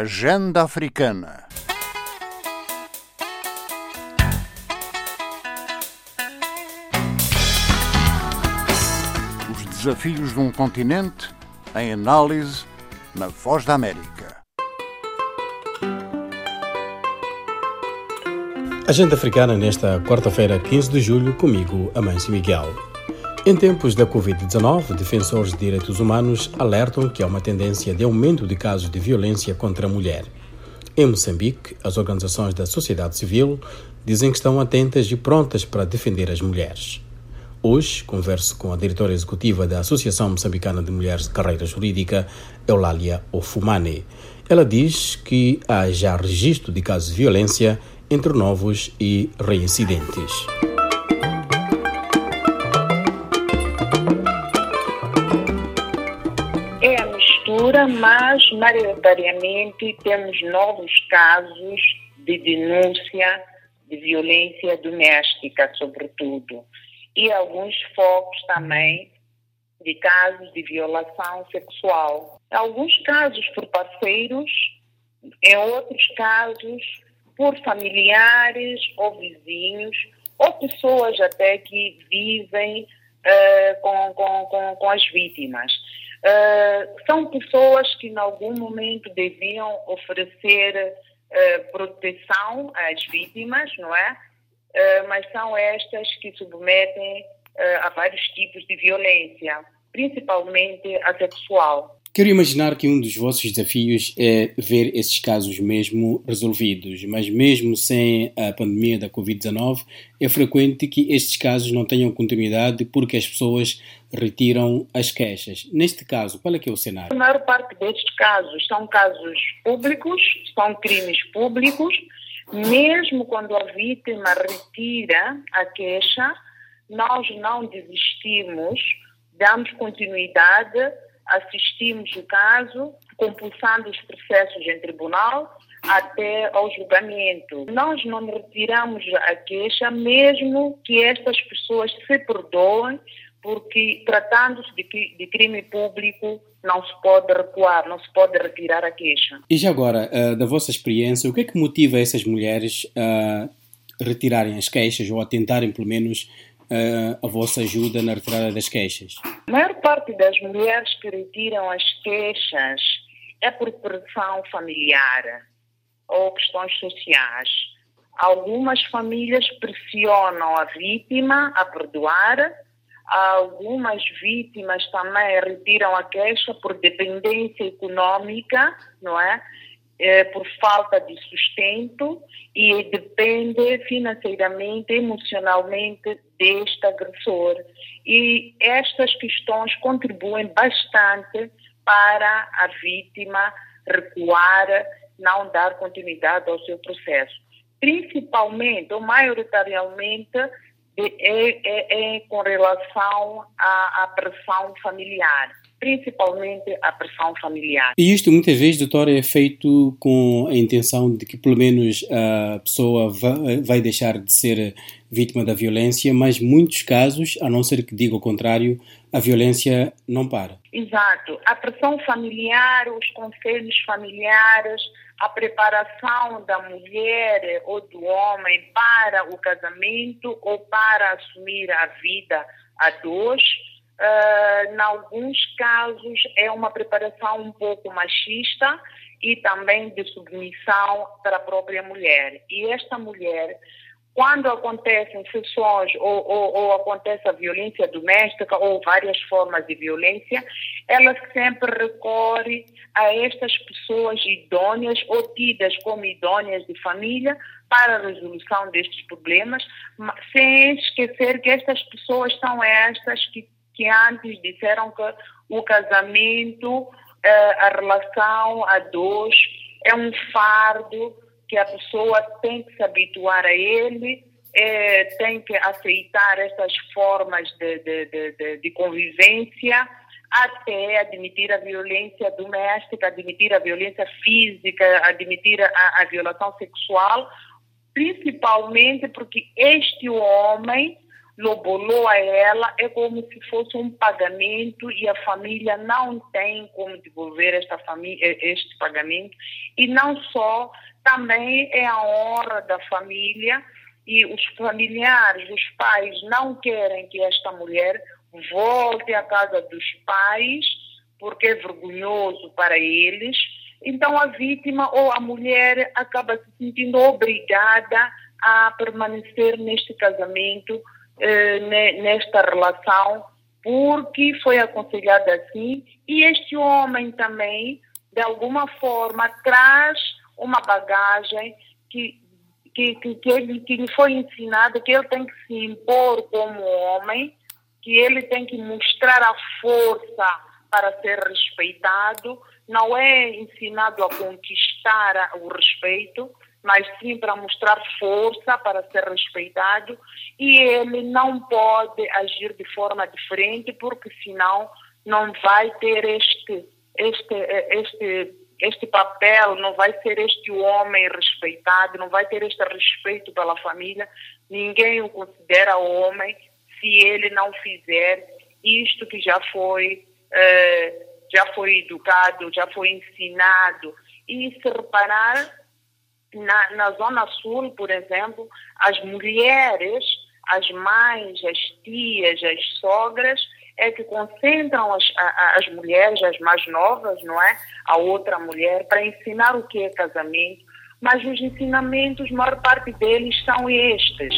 Agenda Africana. Os desafios de um continente em análise na Voz da América. Agenda Africana nesta quarta-feira, 15 de julho, comigo, Amâncio Miguel. Em tempos da Covid-19, defensores de direitos humanos alertam que há uma tendência de aumento de casos de violência contra a mulher. Em Moçambique, as organizações da sociedade civil dizem que estão atentas e prontas para defender as mulheres. Hoje, converso com a diretora executiva da Associação Moçambicana de Mulheres de Carreira Jurídica, Eulália Ofumane. Ela diz que há já registro de casos de violência entre novos e reincidentes. Mas maioritariamente temos novos casos de denúncia de violência doméstica, sobretudo, e alguns focos também de casos de violação sexual. Alguns casos por parceiros, em outros casos por familiares ou vizinhos, ou pessoas até que vivem uh, com, com, com, com as vítimas. Uh, são pessoas que, em algum momento, deviam oferecer uh, proteção às vítimas, não é? Uh, mas são estas que submetem a vários tipos de violência, principalmente a sexual. Quero imaginar que um dos vossos desafios é ver esses casos mesmo resolvidos, mas mesmo sem a pandemia da Covid-19, é frequente que estes casos não tenham continuidade porque as pessoas retiram as queixas. Neste caso, qual é que é o cenário? A maior parte destes casos são casos públicos, são crimes públicos, mesmo quando a vítima retira a queixa, nós não desistimos, damos continuidade assistimos o caso, compulsando os processos em tribunal até ao julgamento. Nós não retiramos a queixa, mesmo que estas pessoas se perdoem, porque tratando-se de, de, crime público não se pode recuar, não se pode retirar a queixa. E já agora, uh, da vossa experiência, o que é que motiva essas mulheres a retirarem as queixas ou a tentarem pelo menos uh, a vossa ajuda na retirada das queixas? A maior parte das mulheres que retiram as queixas é por pressão familiar ou questões sociais. Algumas famílias pressionam a vítima a perdoar, algumas vítimas também retiram a queixa por dependência econômica, não é? É, por falta de sustento e depende financeiramente, emocionalmente deste agressor. E estas questões contribuem bastante para a vítima recuar, não dar continuidade ao seu processo. Principalmente, ou maioritariamente, é, é, é com relação à, à pressão familiar principalmente a pressão familiar. E isto muitas vezes, doutora, é feito com a intenção de que pelo menos a pessoa vai deixar de ser vítima da violência, mas muitos casos, a não ser que diga o contrário, a violência não para. Exato. A pressão familiar, os conselhos familiares, a preparação da mulher ou do homem para o casamento ou para assumir a vida a dois, uh, em alguns casos, é uma preparação um pouco machista e também de submissão para a própria mulher. E esta mulher, quando acontecem sessões ou, ou, ou, acontece a violência doméstica ou várias formas de violência, ela sempre recorre a estas pessoas idôneas ou tidas como idôneas de família para a resolução destes problemas, sem esquecer que estas pessoas são estas que que antes disseram que o casamento, eh, a relação a dois, é um fardo que a pessoa tem que se habituar a ele, é, tem que aceitar essas formas de, de, de, de, convivência até admitir a violência doméstica, admitir a violência física, admitir a, a violação sexual, principalmente porque este homem lobolou a ela, é como se fosse um pagamento e a família não tem como devolver esta família, este pagamento. E não só, também é a honra da família e os familiares, os pais não querem que esta mulher volte à casa dos pais porque é vergonhoso para eles. Então a vítima ou a mulher acaba se sentindo obrigada a permanecer neste casamento, eh, nesta relação, porque foi aconselhada assim. E este homem também, de alguma forma, traz uma bagagem que que, que, que, ele, que lhe foi ensinado que ele tem que se impor como homem, que ele tem que mostrar a força para ser respeitado, não é ensinado a conquistar o respeito, mas sim para mostrar força para ser respeitado e ele não pode agir de forma diferente porque senão não vai ter este este este este papel, não vai ser este homem respeitado, não vai ter este respeito pela família, ninguém o considera homem se ele não fizer isto que já foi, eh, já foi educado, já foi ensinado. E se reparar, na, na Zona Sul, por exemplo, as mulheres, as mães, as tias, as sogras, é que concentram as, as mulheres, as mais novas, não é? A outra mulher, para ensinar o que é casamento. Mas os ensinamentos, maior parte deles são estes.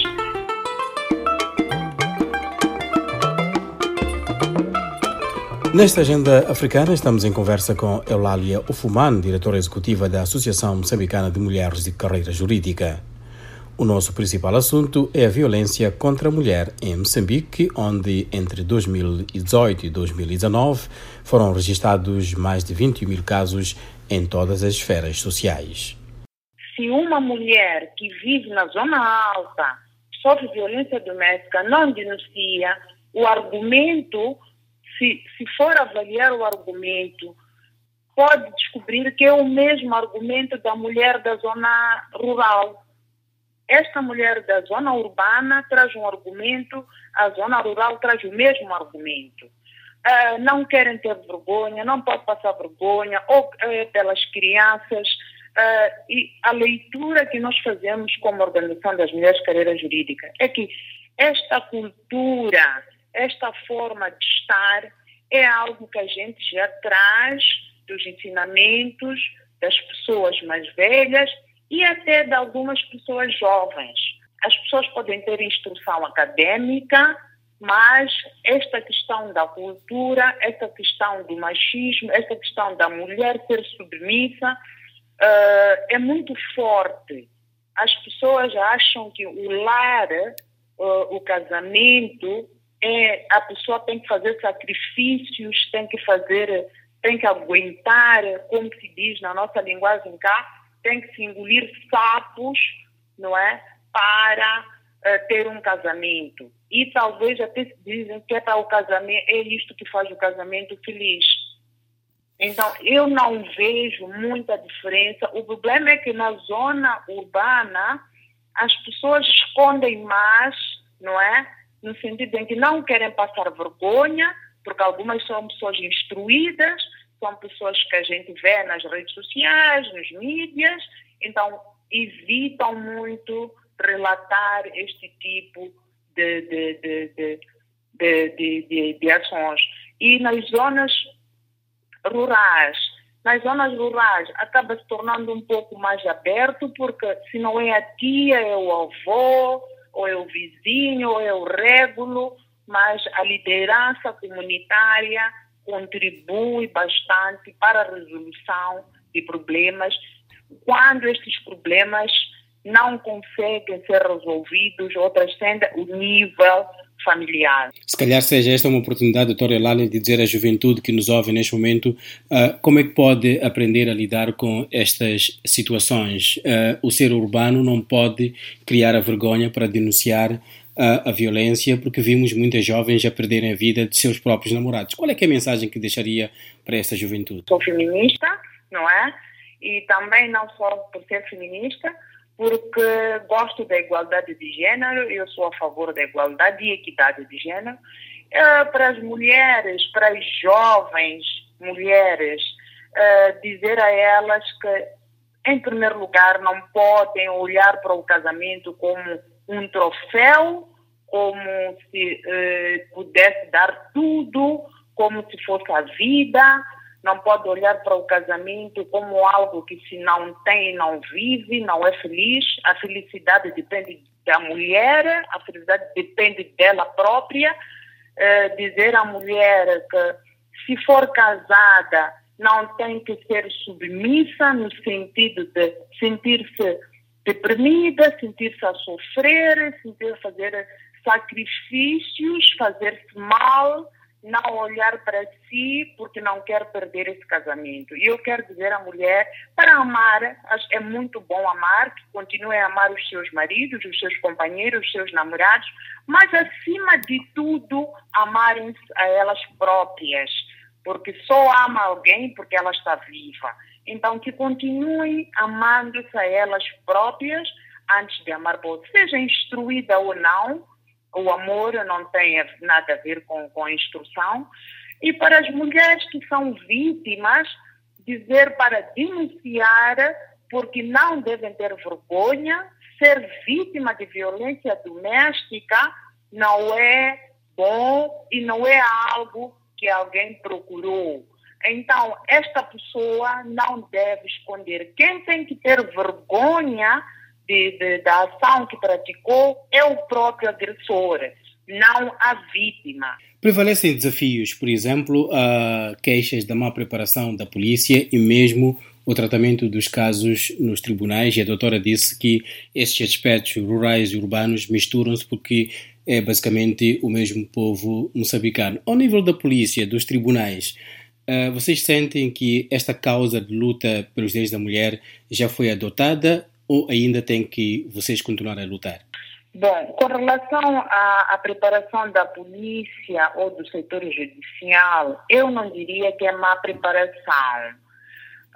Nesta agenda africana, estamos em conversa com Eulália Ufuman, diretora executiva da Associação Moçambicana de Mulheres de Carreira Jurídica. O nosso principal assunto é a violência contra a mulher em Moçambique, onde entre 2018 e 2019 foram registrados mais de 21 mil casos em todas as esferas sociais. Se uma mulher que vive na zona alta sofre violência doméstica, não denuncia, o argumento, se, se for avaliar o argumento, pode descobrir que é o mesmo argumento da mulher da zona rural esta mulher da zona urbana traz um argumento, a zona rural traz o mesmo argumento. Uh, não querem ter vergonha, não pode passar vergonha, ou uh, pelas crianças. Uh, e a leitura que nós fazemos como Organização das Mulheres Carreira Jurídica é que esta cultura, esta forma de estar, é algo que a gente já traz dos ensinamentos das pessoas mais velhas e até de algumas pessoas jovens. As pessoas podem ter instrução acadêmica, mas esta questão da cultura, esta questão do machismo, esta questão da mulher ser submissa uh, é muito forte. As pessoas acham que o lar, uh, o casamento, é, a pessoa tem que fazer sacrifícios, tem que fazer, tem que aguentar, como se diz na nossa linguagem cá, tem que se engolir sapos, não é? Para uh, ter um casamento. E talvez até se dizem que é para o casamento, é isto que faz o casamento feliz. Então, eu não vejo muita diferença. O problema é que na zona urbana as pessoas escondem mais, não é? No sentido em que não querem passar vergonha, porque algumas são pessoas instruídas, são pessoas que a gente vê nas redes sociais, nos mídias, então evitam muito relatar este tipo de, de, de, de, ações. E nas zonas rurais, nas zonas rurais acaba se tornando um pouco mais aberto, porque se não é a tia, é o avô, ou é o vizinho, ou é o régulo, mas a liderança comunitária contribui bastante para a resolução de problemas. Quando estes problemas não conseguem ser resolvidos ou transcendem o nível familiar. Se calhar seja esta uma oportunidade, doutora Elália, de dizer à juventude que nos ouve neste momento uh, como é que pode aprender a lidar com estas situações. Uh, o ser urbano não pode criar a vergonha para denunciar a, a, violência, porque vimos muitas jovens a perderem a vida de seus próprios namorados. Qual é, é a mensagem que deixaria para esta juventude? Sou feminista, não é? E também não só por ser feminista, porque gosto da igualdade de gênero, eu sou a favor da igualdade e equidade de gênero. Uh, para as mulheres, para as jovens mulheres, uh, dizer a elas que, em primeiro lugar, não podem olhar para o casamento como um troféu, como se uh, pudesse dar tudo, como se fosse a vida, não pode olhar para o casamento como algo que se não tem, não vive, não é feliz. A felicidade depende da mulher, a felicidade depende dela própria. É, dizer à mulher que se for casada não tem que ser submissa no sentido de sentir-se deprimida, sentir-se a sofrer, sentir fazer sacrifícios, fazer-se mal, não olhar para si porque não quer perder esse casamento. E eu quero dizer à mulher, para amar, é muito bom amar, que continue a amar os seus maridos, os seus companheiros, os seus namorados, mas acima de tudo, amarem-se a elas próprias, porque só ama alguém porque ela está viva. Então, que continuem amando-se a elas próprias antes de amar outro, seja instruída ou não, o amor não tem nada a ver com, com a instrução. E para as mulheres que são vítimas, dizer para denunciar, porque não devem ter vergonha, ser vítima de violência doméstica não é bom e não é algo que alguém procurou. Então, esta pessoa não deve esconder. Quem tem que ter vergonha de, de, da ação que praticou é o próprio agressor, não a vítima. Prevalecem desafios, por exemplo, a queixas da má preparação da polícia e mesmo o tratamento dos casos nos tribunais. E a doutora disse que estes aspectos rurais e urbanos misturam-se porque é basicamente o mesmo povo moçambicano. Ao nível da polícia, dos tribunais, Uh, vocês sentem que esta causa de luta pelos direitos da mulher já foi adotada ou ainda tem que vocês continuar a lutar? Bom, com relação à, à, preparação da polícia ou do setor judicial, eu não diria que é má preparação.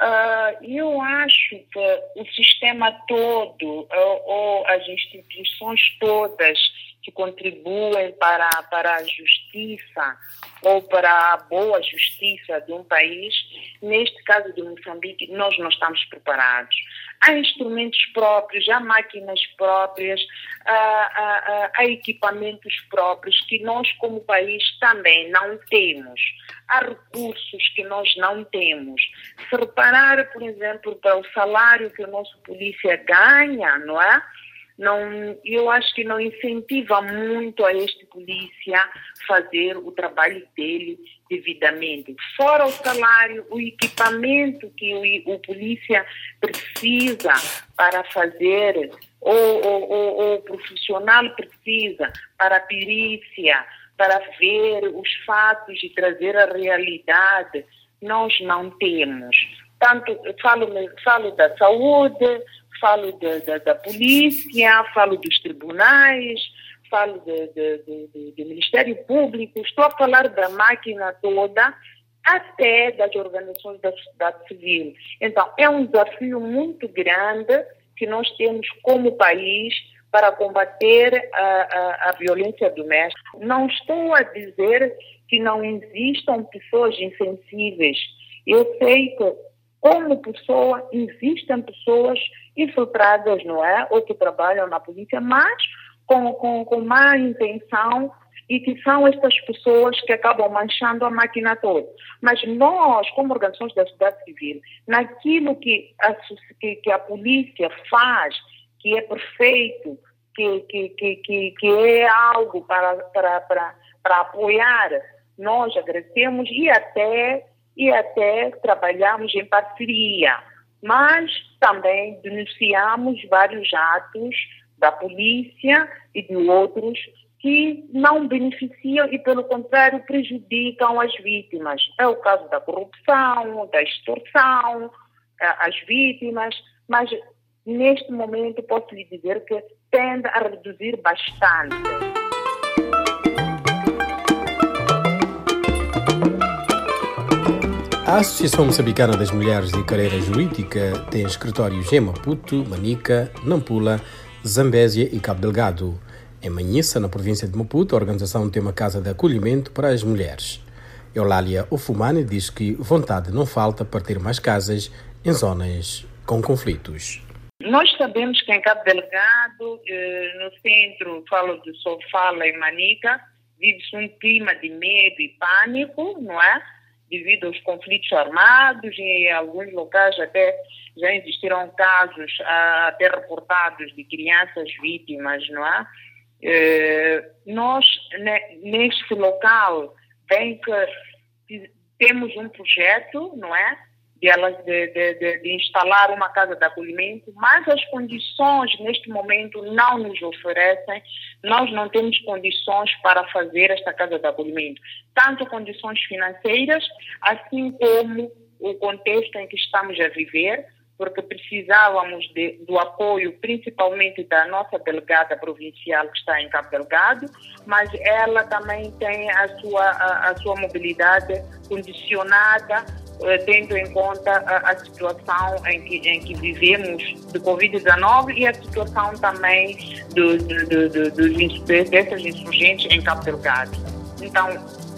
Uh, eu acho que o sistema todo, ou as instituições todas que contribuem para, para a justiça ou para a boa justiça de um país, neste caso de Moçambique, nós não estamos preparados. Há instrumentos próprios, há máquinas próprias, há, há, há equipamentos próprios que nós, como país, também não temos. Há recursos que nós não temos. Se reparar, por exemplo, para o salário que o nosso polícia ganha, não é? Não, eu acho que não incentiva muito a este polícia fazer o trabalho dele devidamente. Fora o salário, o equipamento que o, o polícia precisa para fazer, ou, ou, ou, o profissional precisa para a perícia, para ver os fatos e trazer a realidade, nós não temos. Tanto, falo, falo da saúde, falo da polícia, falo dos tribunais, falo do Ministério Público, estou a falar da máquina toda, até das organizações da sociedade civil. Então, é um desafio muito grande que nós temos como país para combater a, a, a violência doméstica. Não estou a dizer que não existam pessoas insensíveis. Eu sei que como pessoa, existem pessoas infiltradas, não é? Ou que trabalham na polícia, mas com, com, com má intenção e que são estas pessoas que acabam manchando a máquina toda. Mas nós, como organizações da sociedade civil, naquilo que a, que, que a polícia faz, que é perfeito, que, que, que, que, é algo para, para, para, para apoiar, nós agradecemos e até e até trabalhamos em parceria, mas também denunciamos vários atos da polícia e de outros que não beneficiam e, pelo contrário, prejudicam as vítimas. É o caso da corrupção, da extorsão, as vítimas, mas neste momento posso lhe dizer que tende a reduzir bastante. A Associação Moçambicana das Mulheres de Carreira Jurídica tem escritórios em Maputo, Manica, Nampula, Zambésia e Cabo Delgado. Em Manhissa, na província de Maputo, a organização tem uma casa de acolhimento para as mulheres. Eulália Ofumani diz que vontade não falta para ter mais casas em zonas com conflitos. Nós sabemos que em Cabo Delgado, eh, no centro, falo de Sofala e Manica, vive-se um clima de medo e pânico, não é? Devido aos conflitos armados e em alguns locais até já existiram casos ah, até reportados de crianças vítimas, não é? Eh, nós, neste local, bem que temos um projeto, não é? De, de, de, de, instalar uma casa de acolhimento, mas as condições neste momento não nos oferecem, nós não temos condições para fazer esta casa de acolhimento, tanto condições financeiras, assim como o contexto em que estamos a viver, porque precisávamos de, do apoio principalmente da nossa delegada provincial que está em Cabo Delgado, mas ela também tem a sua, a, a sua mobilidade condicionada tendo em conta a, a, situação em que, em que vivemos de Covid-19 e a situação também do, do, do, dos, dessas insurgentes em Cabo Delgado. Então,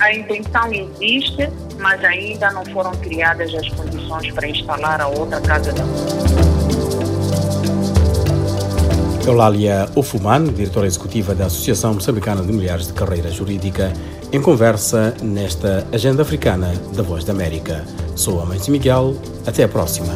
a intenção existe, mas ainda não foram criadas as condições para instalar a outra casa da Eulália Ofuman, diretora executiva da Associação Moçambicana de Mulheres de Carreira Jurídica, em conversa nesta Agenda Africana da Voz da América. Sou a Mãe Miguel, até a próxima.